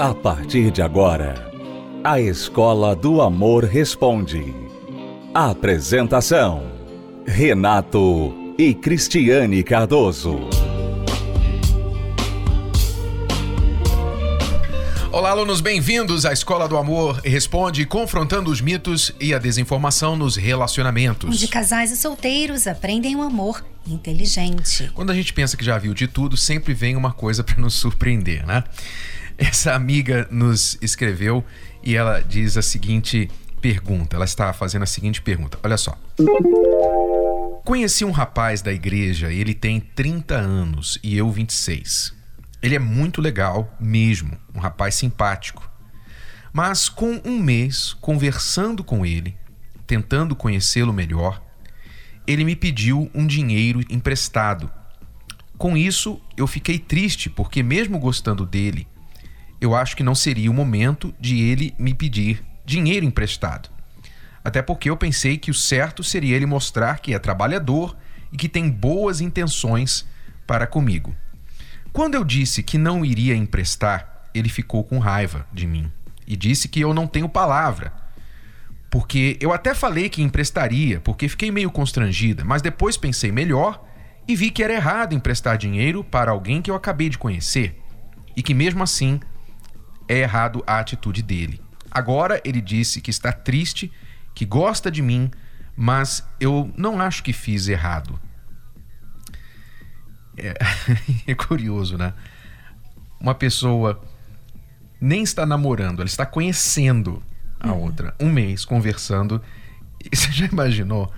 A partir de agora, a Escola do Amor Responde. Apresentação: Renato e Cristiane Cardoso. Olá, alunos, bem-vindos à Escola do Amor Responde, confrontando os mitos e a desinformação nos relacionamentos. Onde casais e solteiros aprendem o um amor inteligente. Quando a gente pensa que já viu de tudo, sempre vem uma coisa para nos surpreender, né? Essa amiga nos escreveu e ela diz a seguinte pergunta. Ela está fazendo a seguinte pergunta. Olha só. Conheci um rapaz da igreja, ele tem 30 anos e eu 26. Ele é muito legal mesmo, um rapaz simpático. Mas com um mês conversando com ele, tentando conhecê-lo melhor, ele me pediu um dinheiro emprestado. Com isso, eu fiquei triste porque, mesmo gostando dele, eu acho que não seria o momento de ele me pedir dinheiro emprestado. Até porque eu pensei que o certo seria ele mostrar que é trabalhador e que tem boas intenções para comigo. Quando eu disse que não iria emprestar, ele ficou com raiva de mim e disse que eu não tenho palavra. Porque eu até falei que emprestaria, porque fiquei meio constrangida, mas depois pensei melhor e vi que era errado emprestar dinheiro para alguém que eu acabei de conhecer e que mesmo assim é errado a atitude dele. Agora ele disse que está triste, que gosta de mim, mas eu não acho que fiz errado. É, é curioso, né? Uma pessoa nem está namorando, ela está conhecendo a uhum. outra. Um mês conversando. E você já imaginou?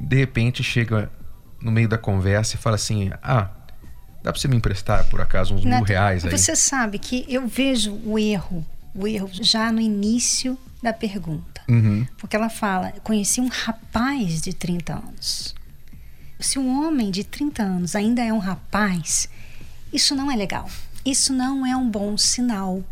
De repente chega no meio da conversa e fala assim: Ah, dá para você me emprestar por acaso uns Nath, mil reais aí? Você sabe que eu vejo o erro, o erro já no início da pergunta. Uhum. Porque ela fala: Conheci um rapaz de 30 anos. Se um homem de 30 anos ainda é um rapaz, isso não é legal. Isso não é um bom sinal.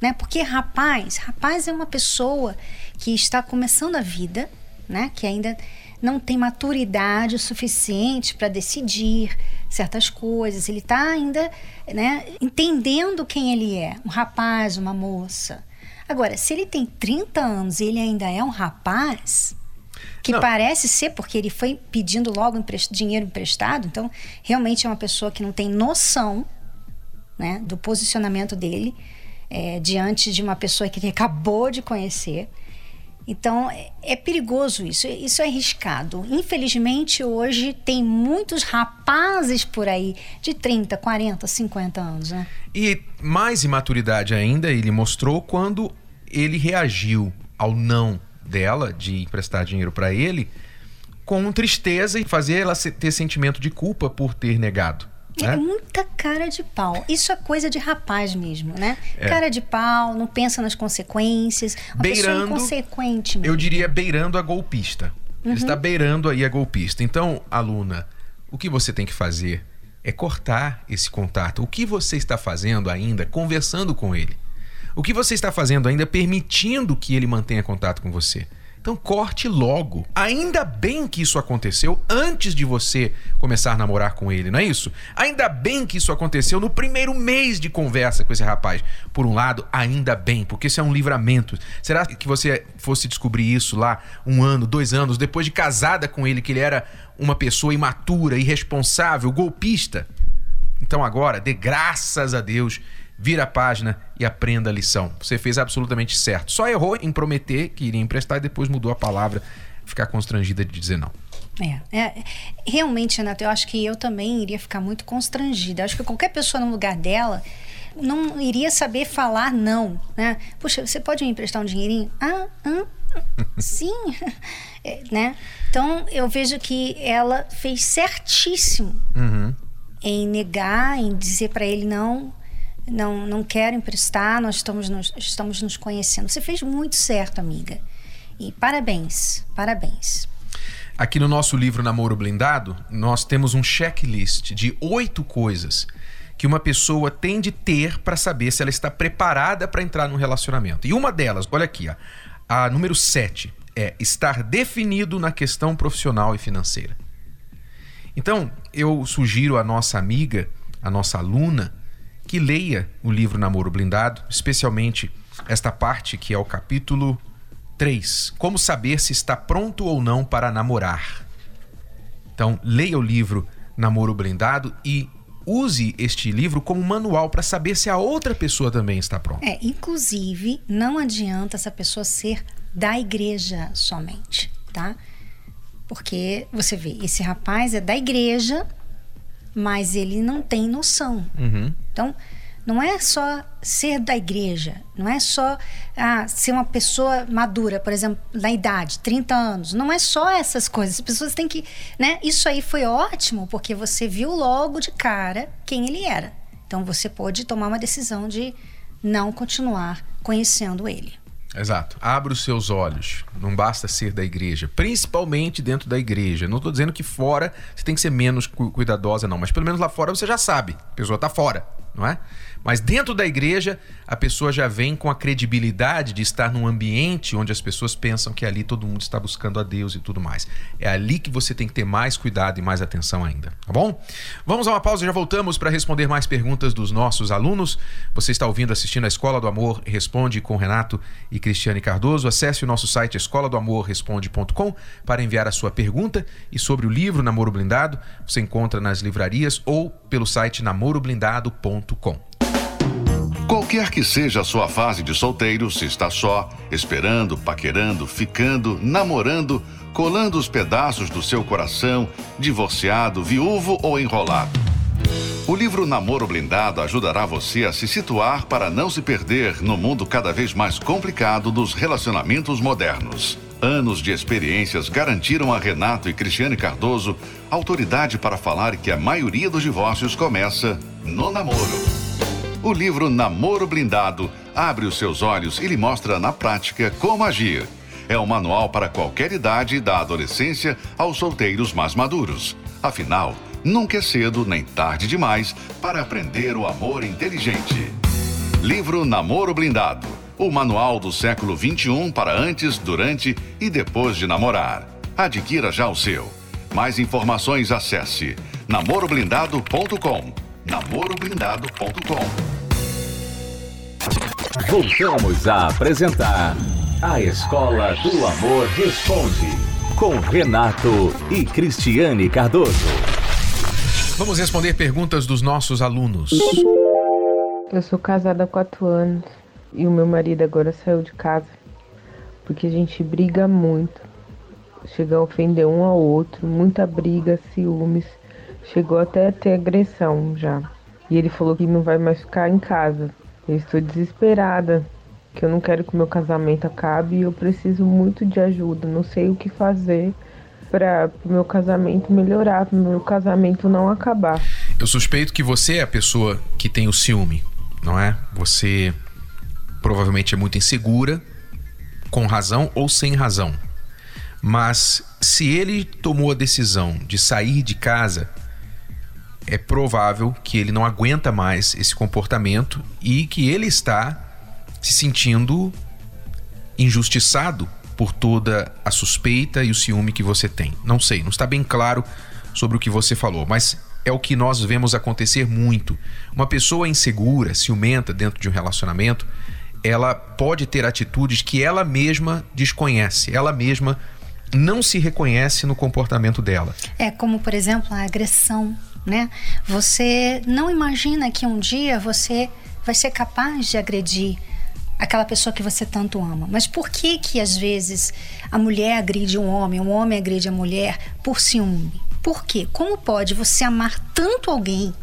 Né? Porque rapaz, rapaz é uma pessoa que está começando a vida, né? que ainda não tem maturidade o suficiente para decidir certas coisas. Ele está ainda né, entendendo quem ele é, um rapaz, uma moça. Agora, se ele tem 30 anos e ele ainda é um rapaz, que Não. parece ser porque ele foi pedindo logo dinheiro emprestado, então realmente é uma pessoa que não tem noção né, do posicionamento dele é, diante de uma pessoa que ele acabou de conhecer. Então é, é perigoso isso, isso é arriscado. Infelizmente, hoje tem muitos rapazes por aí de 30, 40, 50 anos. Né? E mais imaturidade ainda ele mostrou quando ele reagiu ao não dela de emprestar dinheiro para ele com tristeza e fazer ela ter sentimento de culpa por ter negado. É né? muita cara de pau. Isso é coisa de rapaz mesmo, né? É. Cara de pau, não pensa nas consequências. Uma beirando, pessoa inconsequente mesmo. Eu diria beirando a golpista. Uhum. Ele está beirando aí a golpista. Então, aluna, o que você tem que fazer é cortar esse contato. O que você está fazendo ainda conversando com ele? O que você está fazendo ainda permitindo que ele mantenha contato com você? Então corte logo. Ainda bem que isso aconteceu antes de você começar a namorar com ele, não é isso? Ainda bem que isso aconteceu no primeiro mês de conversa com esse rapaz. Por um lado, ainda bem, porque isso é um livramento. Será que você fosse descobrir isso lá um ano, dois anos, depois de casada com ele, que ele era uma pessoa imatura, irresponsável, golpista? Então agora, dê graças a Deus vira a página e aprenda a lição. Você fez absolutamente certo. Só errou em prometer que iria emprestar e depois mudou a palavra, ficar constrangida de dizer não. É, é, realmente, Renato, eu acho que eu também iria ficar muito constrangida. Eu acho que qualquer pessoa no lugar dela não iria saber falar não, né? Puxa, você pode me emprestar um dinheirinho? Ah, ah sim, é, né? Então eu vejo que ela fez certíssimo uhum. em negar, em dizer para ele não não, não quero emprestar, nós estamos nos, estamos nos conhecendo. Você fez muito certo, amiga. E parabéns, parabéns. Aqui no nosso livro Namoro Blindado, nós temos um checklist de oito coisas que uma pessoa tem de ter para saber se ela está preparada para entrar num relacionamento. E uma delas, olha aqui, ó, a número sete é estar definido na questão profissional e financeira. Então, eu sugiro à nossa amiga, à nossa aluna, que leia o livro Namoro Blindado, especialmente esta parte que é o capítulo 3. Como saber se está pronto ou não para namorar. Então, leia o livro Namoro Blindado e use este livro como manual para saber se a outra pessoa também está pronta. É, inclusive, não adianta essa pessoa ser da igreja somente, tá? Porque você vê, esse rapaz é da igreja, mas ele não tem noção. Uhum. Então, não é só ser da igreja, não é só ah, ser uma pessoa madura, por exemplo, na idade, 30 anos. Não é só essas coisas. As pessoas têm que. Né? Isso aí foi ótimo, porque você viu logo de cara quem ele era. Então você pôde tomar uma decisão de não continuar conhecendo ele. Exato. Abra os seus olhos. Não basta ser da igreja, principalmente dentro da igreja. Não estou dizendo que fora você tem que ser menos cuidadosa, não, mas pelo menos lá fora você já sabe. A pessoa está fora, não é? Mas dentro da igreja, a pessoa já vem com a credibilidade de estar num ambiente onde as pessoas pensam que ali todo mundo está buscando a Deus e tudo mais. É ali que você tem que ter mais cuidado e mais atenção ainda, tá bom? Vamos a uma pausa já voltamos para responder mais perguntas dos nossos alunos. Você está ouvindo, assistindo a Escola do Amor Responde com Renato e Cristiane Cardoso. Acesse o nosso site escola do amor responde.com para enviar a sua pergunta e sobre o livro Namoro Blindado, você encontra nas livrarias ou pelo site namoroblindado.com. Qualquer que seja a sua fase de solteiro, se está só, esperando, paquerando, ficando, namorando, colando os pedaços do seu coração, divorciado, viúvo ou enrolado. O livro Namoro Blindado ajudará você a se situar para não se perder no mundo cada vez mais complicado dos relacionamentos modernos. Anos de experiências garantiram a Renato e Cristiane Cardoso autoridade para falar que a maioria dos divórcios começa no namoro. O livro Namoro Blindado abre os seus olhos e lhe mostra na prática como agir. É um manual para qualquer idade, da adolescência aos solteiros mais maduros. Afinal, nunca é cedo nem tarde demais para aprender o amor inteligente. Livro Namoro Blindado o manual do século XXI para antes, durante e depois de namorar. Adquira já o seu. Mais informações acesse namoroblindado.com namoroblindado.com. Voltamos a apresentar A Escola do Amor Responde, com Renato e Cristiane Cardoso. Vamos responder perguntas dos nossos alunos. Eu sou casada há quatro anos e o meu marido agora saiu de casa porque a gente briga muito. Chega a ofender um ao outro, muita briga, ciúmes. Chegou até a ter agressão já. E ele falou que não vai mais ficar em casa. Eu estou desesperada, que eu não quero que o meu casamento acabe e eu preciso muito de ajuda. Não sei o que fazer para o meu casamento melhorar, para o meu casamento não acabar. Eu suspeito que você é a pessoa que tem o ciúme, não é? Você provavelmente é muito insegura, com razão ou sem razão. Mas se ele tomou a decisão de sair de casa é provável que ele não aguenta mais esse comportamento e que ele está se sentindo injustiçado por toda a suspeita e o ciúme que você tem. Não sei, não está bem claro sobre o que você falou, mas é o que nós vemos acontecer muito. Uma pessoa insegura, ciumenta dentro de um relacionamento, ela pode ter atitudes que ela mesma desconhece, ela mesma não se reconhece no comportamento dela. É como, por exemplo, a agressão né? Você não imagina que um dia você vai ser capaz de agredir aquela pessoa que você tanto ama. Mas por que que às vezes a mulher agride um homem, um homem agride a mulher por ciúme? Por quê? Como pode você amar tanto alguém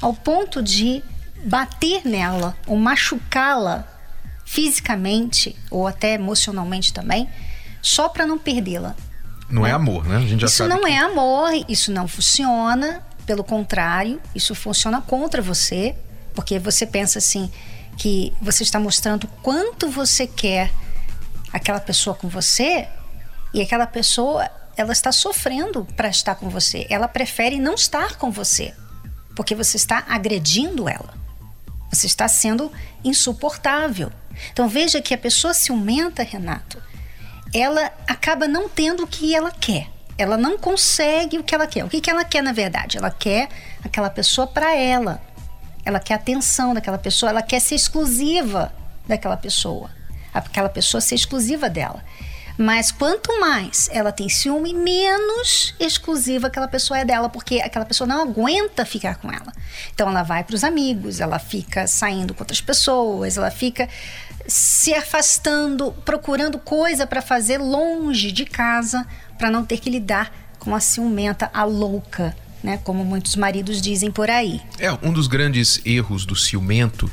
ao ponto de bater nela ou machucá-la fisicamente ou até emocionalmente também, só para não perdê-la? Não é né? é amor, né? A gente já isso sabe não que... é amor, isso não funciona. Pelo contrário, isso funciona contra você, porque você pensa assim que você está mostrando quanto você quer aquela pessoa com você e aquela pessoa ela está sofrendo para estar com você. Ela prefere não estar com você, porque você está agredindo ela. Você está sendo insuportável. Então veja que a pessoa ciumenta, Renato, ela acaba não tendo o que ela quer ela não consegue o que ela quer. O que, que ela quer, na verdade? Ela quer aquela pessoa para ela. ela quer atenção daquela pessoa, ela quer ser exclusiva daquela pessoa. Aquela pessoa ser exclusiva dela. Mas quanto mais ela tem ciúme, menos exclusiva aquela pessoa é dela, porque aquela pessoa não aguenta ficar com ela. Então ela vai para os amigos, ela fica saindo com outras pessoas, ela fica se afastando, procurando coisa para fazer longe de casa, para não ter que lidar com a ciumenta, a louca, né? Como muitos maridos dizem por aí. É, um dos grandes erros do ciumento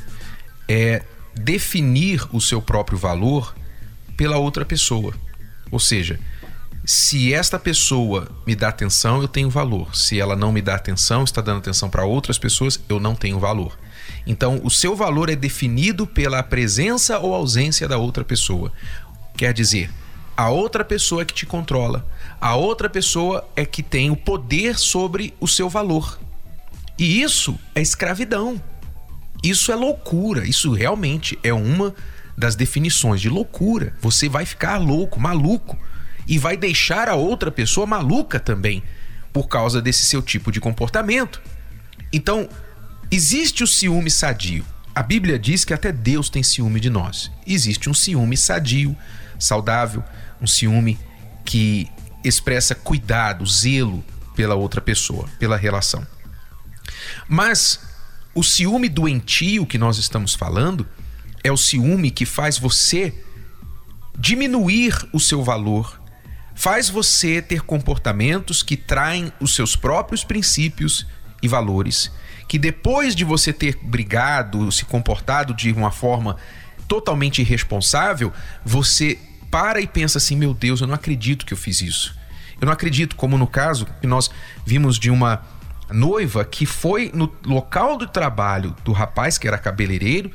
é definir o seu próprio valor pela outra pessoa. Ou seja, se esta pessoa me dá atenção, eu tenho valor. Se ela não me dá atenção, está dando atenção para outras pessoas, eu não tenho valor. Então, o seu valor é definido pela presença ou ausência da outra pessoa. Quer dizer, a outra pessoa é que te controla. A outra pessoa é que tem o poder sobre o seu valor. E isso é escravidão. Isso é loucura. Isso realmente é uma das definições de loucura. Você vai ficar louco, maluco, e vai deixar a outra pessoa maluca também por causa desse seu tipo de comportamento. Então, existe o ciúme sadio. A Bíblia diz que até Deus tem ciúme de nós. Existe um ciúme sadio, saudável, um ciúme que expressa cuidado, zelo pela outra pessoa, pela relação. Mas o ciúme doentio que nós estamos falando é o ciúme que faz você diminuir o seu valor, faz você ter comportamentos que traem os seus próprios princípios e valores, que depois de você ter brigado, se comportado de uma forma totalmente irresponsável, você para e pensa assim: meu Deus, eu não acredito que eu fiz isso. Eu não acredito, como no caso que nós vimos de uma noiva que foi no local do trabalho do rapaz que era cabeleireiro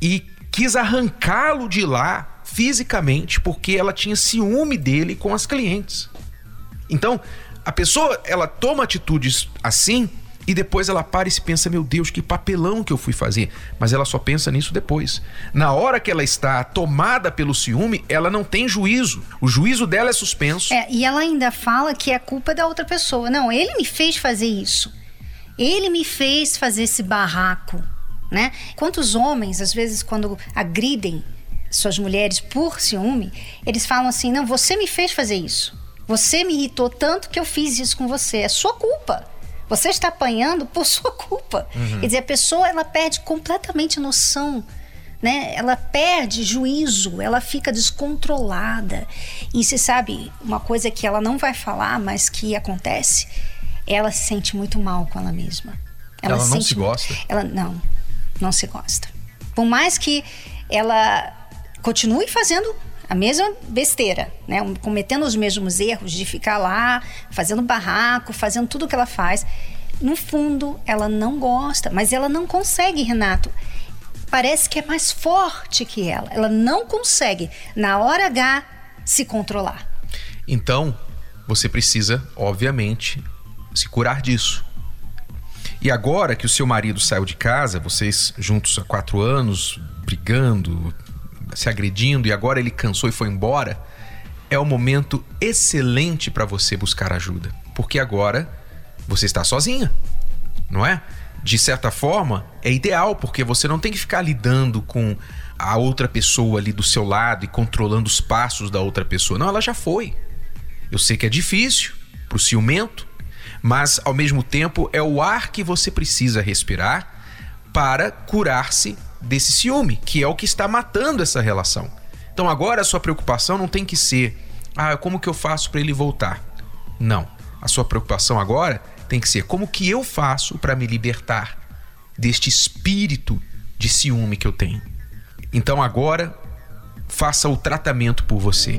e quis arrancá-lo de lá fisicamente porque ela tinha ciúme dele com as clientes. Então, a pessoa, ela toma atitudes assim e depois ela para e se pensa: meu Deus, que papelão que eu fui fazer. Mas ela só pensa nisso depois. Na hora que ela está tomada pelo ciúme, ela não tem juízo. O juízo dela é suspenso. É, e ela ainda fala que é culpa da outra pessoa. Não, ele me fez fazer isso. Ele me fez fazer esse barraco né? Quantos homens, às vezes, quando agridem suas mulheres por ciúme, eles falam assim: não, você me fez fazer isso. Você me irritou tanto que eu fiz isso com você. É sua culpa. Você está apanhando por sua culpa. Uhum. Quer dizer, a pessoa ela perde completamente noção. Né? Ela perde juízo, ela fica descontrolada. E se sabe uma coisa que ela não vai falar, mas que acontece, ela se sente muito mal com ela mesma. Ela, ela se não se gosta? Ela não não se gosta. Por mais que ela continue fazendo a mesma besteira, né? cometendo os mesmos erros de ficar lá, fazendo barraco, fazendo tudo o que ela faz. No fundo, ela não gosta, mas ela não consegue, Renato. Parece que é mais forte que ela. Ela não consegue, na hora H, se controlar. Então, você precisa, obviamente, se curar disso. E agora que o seu marido saiu de casa, vocês juntos há quatro anos, brigando, se agredindo, e agora ele cansou e foi embora, é o momento excelente para você buscar ajuda. Porque agora você está sozinha, não é? De certa forma, é ideal, porque você não tem que ficar lidando com a outra pessoa ali do seu lado e controlando os passos da outra pessoa. Não, ela já foi. Eu sei que é difícil pro ciumento, mas ao mesmo tempo é o ar que você precisa respirar para curar-se desse ciúme, que é o que está matando essa relação. Então agora a sua preocupação não tem que ser, ah, como que eu faço para ele voltar? Não. A sua preocupação agora tem que ser como que eu faço para me libertar deste espírito de ciúme que eu tenho. Então agora faça o tratamento por você.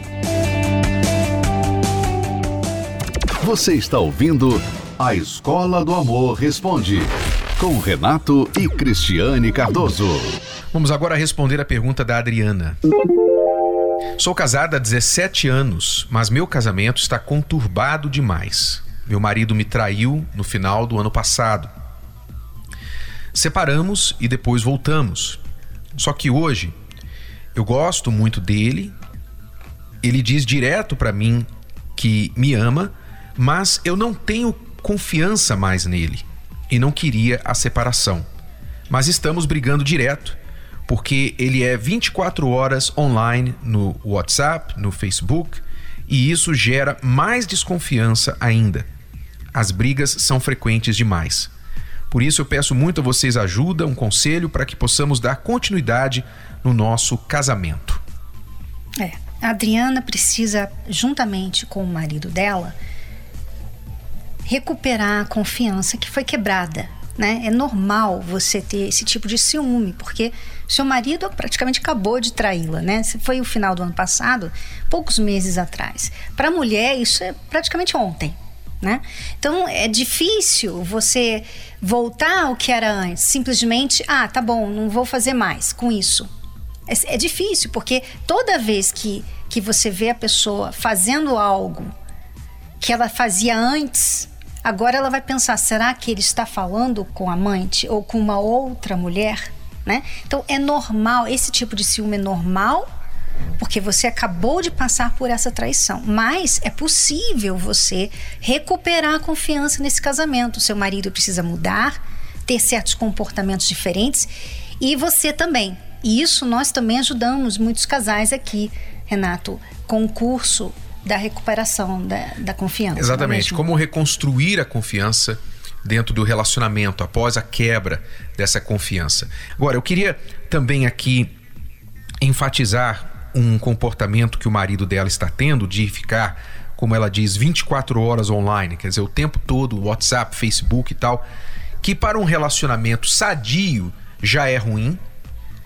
Você está ouvindo A Escola do Amor Responde com Renato e Cristiane Cardoso. Vamos agora responder a pergunta da Adriana. Sou casada há 17 anos, mas meu casamento está conturbado demais. Meu marido me traiu no final do ano passado. Separamos e depois voltamos. Só que hoje eu gosto muito dele. Ele diz direto para mim que me ama, mas eu não tenho confiança mais nele e não queria a separação. Mas estamos brigando direto porque ele é 24 horas online no WhatsApp, no Facebook, e isso gera mais desconfiança ainda. As brigas são frequentes demais. Por isso eu peço muito a vocês ajuda, um conselho para que possamos dar continuidade no nosso casamento. É, a Adriana precisa, juntamente com o marido dela, recuperar a confiança que foi quebrada né? É normal você ter esse tipo de ciúme, porque seu marido praticamente acabou de traí-la, né? Foi o final do ano passado, poucos meses atrás. Para a mulher, isso é praticamente ontem. Né? Então é difícil você voltar ao que era antes, simplesmente, ah, tá bom, não vou fazer mais com isso. É, é difícil, porque toda vez que, que você vê a pessoa fazendo algo que ela fazia antes, Agora ela vai pensar: será que ele está falando com a amante ou com uma outra mulher? Né? Então é normal, esse tipo de ciúme é normal, porque você acabou de passar por essa traição. Mas é possível você recuperar a confiança nesse casamento. Seu marido precisa mudar, ter certos comportamentos diferentes e você também. E isso nós também ajudamos muitos casais aqui, Renato, com o curso da recuperação da, da confiança. É Exatamente. É Como reconstruir a confiança dentro do relacionamento após a quebra dessa confiança. Agora, eu queria também aqui enfatizar um comportamento que o marido dela está tendo de ficar, como ela diz, 24 horas online, quer dizer, o tempo todo, WhatsApp, Facebook e tal, que para um relacionamento sadio já é ruim,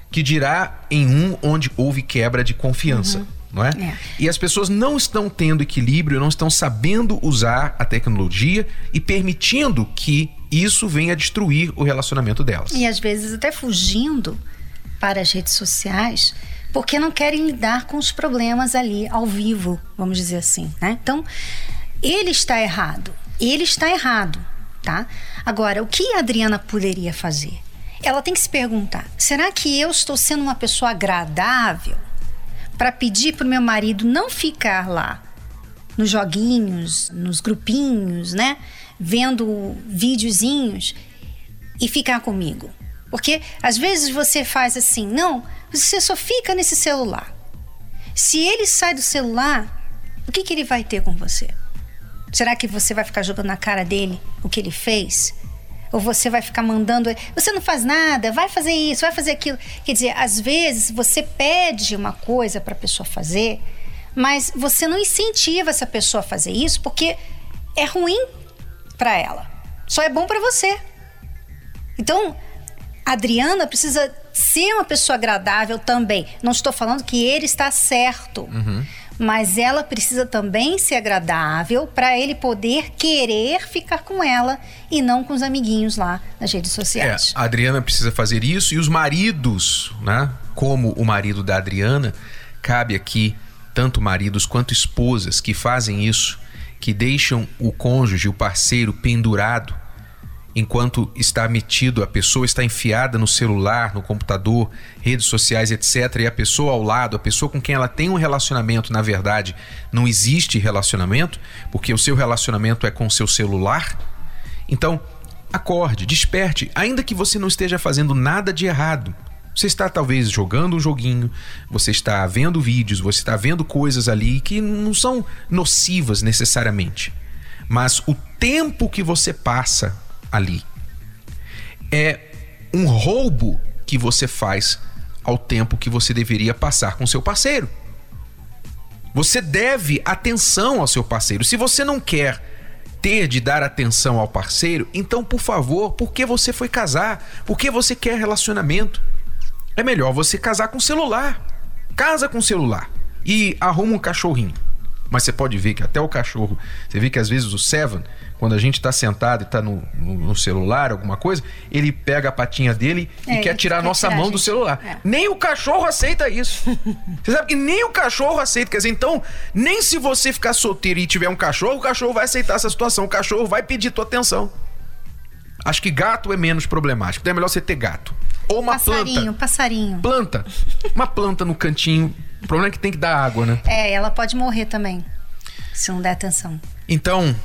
que dirá em um onde houve quebra de confiança. Uhum não é? é? E as pessoas não estão tendo equilíbrio, não estão sabendo usar a tecnologia e permitindo que isso venha destruir o relacionamento delas. E às vezes até fugindo para as redes sociais porque não querem lidar com os problemas ali ao vivo, vamos dizer assim, né? Então, ele está errado. Ele está errado, tá? Agora, o que a Adriana poderia fazer? Ela tem que se perguntar: será que eu estou sendo uma pessoa agradável para pedir para o meu marido não ficar lá nos joguinhos, nos grupinhos, né? Vendo videozinhos e ficar comigo. Porque às vezes você faz assim, não, você só fica nesse celular. Se ele sai do celular, o que, que ele vai ter com você? Será que você vai ficar jogando na cara dele o que ele fez? Ou você vai ficar mandando, você não faz nada, vai fazer isso, vai fazer aquilo. Quer dizer, às vezes você pede uma coisa para a pessoa fazer, mas você não incentiva essa pessoa a fazer isso porque é ruim para ela. Só é bom para você. Então, a Adriana precisa ser uma pessoa agradável também. Não estou falando que ele está certo. Uhum mas ela precisa também ser agradável para ele poder querer ficar com ela e não com os amiguinhos lá nas redes sociais. É, a Adriana precisa fazer isso e os maridos, né? Como o marido da Adriana, cabe aqui tanto maridos quanto esposas que fazem isso, que deixam o cônjuge, o parceiro pendurado enquanto está metido, a pessoa está enfiada no celular, no computador, redes sociais, etc. E a pessoa ao lado, a pessoa com quem ela tem um relacionamento, na verdade, não existe relacionamento, porque o seu relacionamento é com o seu celular. Então, acorde, desperte, ainda que você não esteja fazendo nada de errado. Você está talvez jogando um joguinho, você está vendo vídeos, você está vendo coisas ali que não são nocivas necessariamente. Mas o tempo que você passa ali. É um roubo que você faz ao tempo que você deveria passar com seu parceiro. Você deve atenção ao seu parceiro. Se você não quer ter de dar atenção ao parceiro, então, por favor, por que você foi casar? Por que você quer relacionamento? É melhor você casar com celular. Casa com celular e arruma um cachorrinho. Mas você pode ver que até o cachorro, você vê que às vezes o Seven, quando a gente está sentado e está no, no, celular, alguma coisa, ele pega a patinha dele é, e quer tirar a nossa tirar, mão do celular. É. Nem o cachorro aceita isso. você sabe que nem o cachorro aceita. Quer dizer, então, nem se você ficar solteiro e tiver um cachorro, o cachorro vai aceitar essa situação. O cachorro vai pedir tua atenção. Acho que gato é menos problemático. Então é melhor você ter gato. Ou uma passarinho, planta. Passarinho, Planta. Uma planta no cantinho. O problema é que tem que dar água, né? É, ela pode morrer também. Se não der atenção. Então,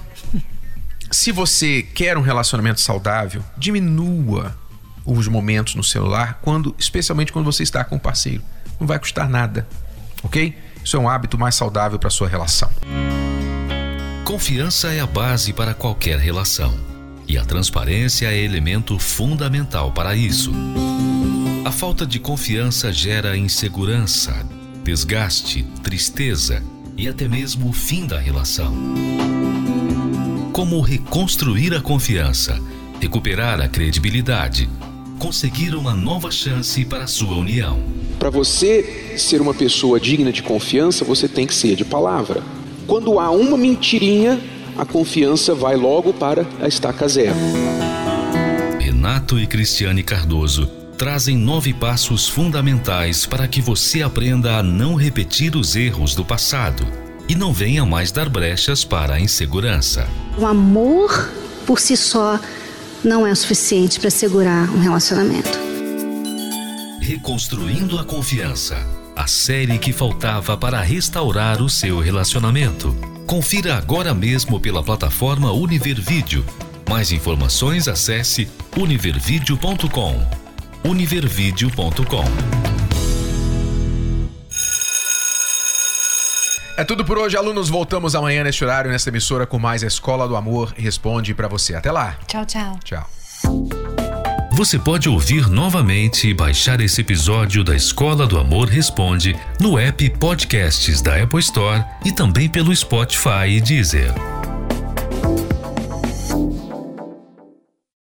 se você quer um relacionamento saudável, diminua os momentos no celular, quando, especialmente quando você está com o parceiro. Não vai custar nada, ok? Isso é um hábito mais saudável para sua relação. Confiança é a base para qualquer relação e a transparência é elemento fundamental para isso. A falta de confiança gera insegurança, desgaste, tristeza e até mesmo o fim da relação. Como reconstruir a confiança, recuperar a credibilidade, conseguir uma nova chance para a sua união. Para você ser uma pessoa digna de confiança, você tem que ser de palavra. Quando há uma mentirinha, a confiança vai logo para a estaca zero. Renato e Cristiane Cardoso trazem nove passos fundamentais para que você aprenda a não repetir os erros do passado e não venha mais dar brechas para a insegurança. O amor por si só não é o suficiente para segurar um relacionamento. Reconstruindo a confiança a série que faltava para restaurar o seu relacionamento. Confira agora mesmo pela plataforma Univervídeo. Mais informações acesse univervideo.com. univervideo.com. É tudo por hoje, alunos. Voltamos amanhã neste horário, nesta emissora, com mais a Escola do Amor Responde para você. Até lá. Tchau, tchau. Tchau. Você pode ouvir novamente e baixar esse episódio da Escola do Amor Responde no app Podcasts da Apple Store e também pelo Spotify e Deezer.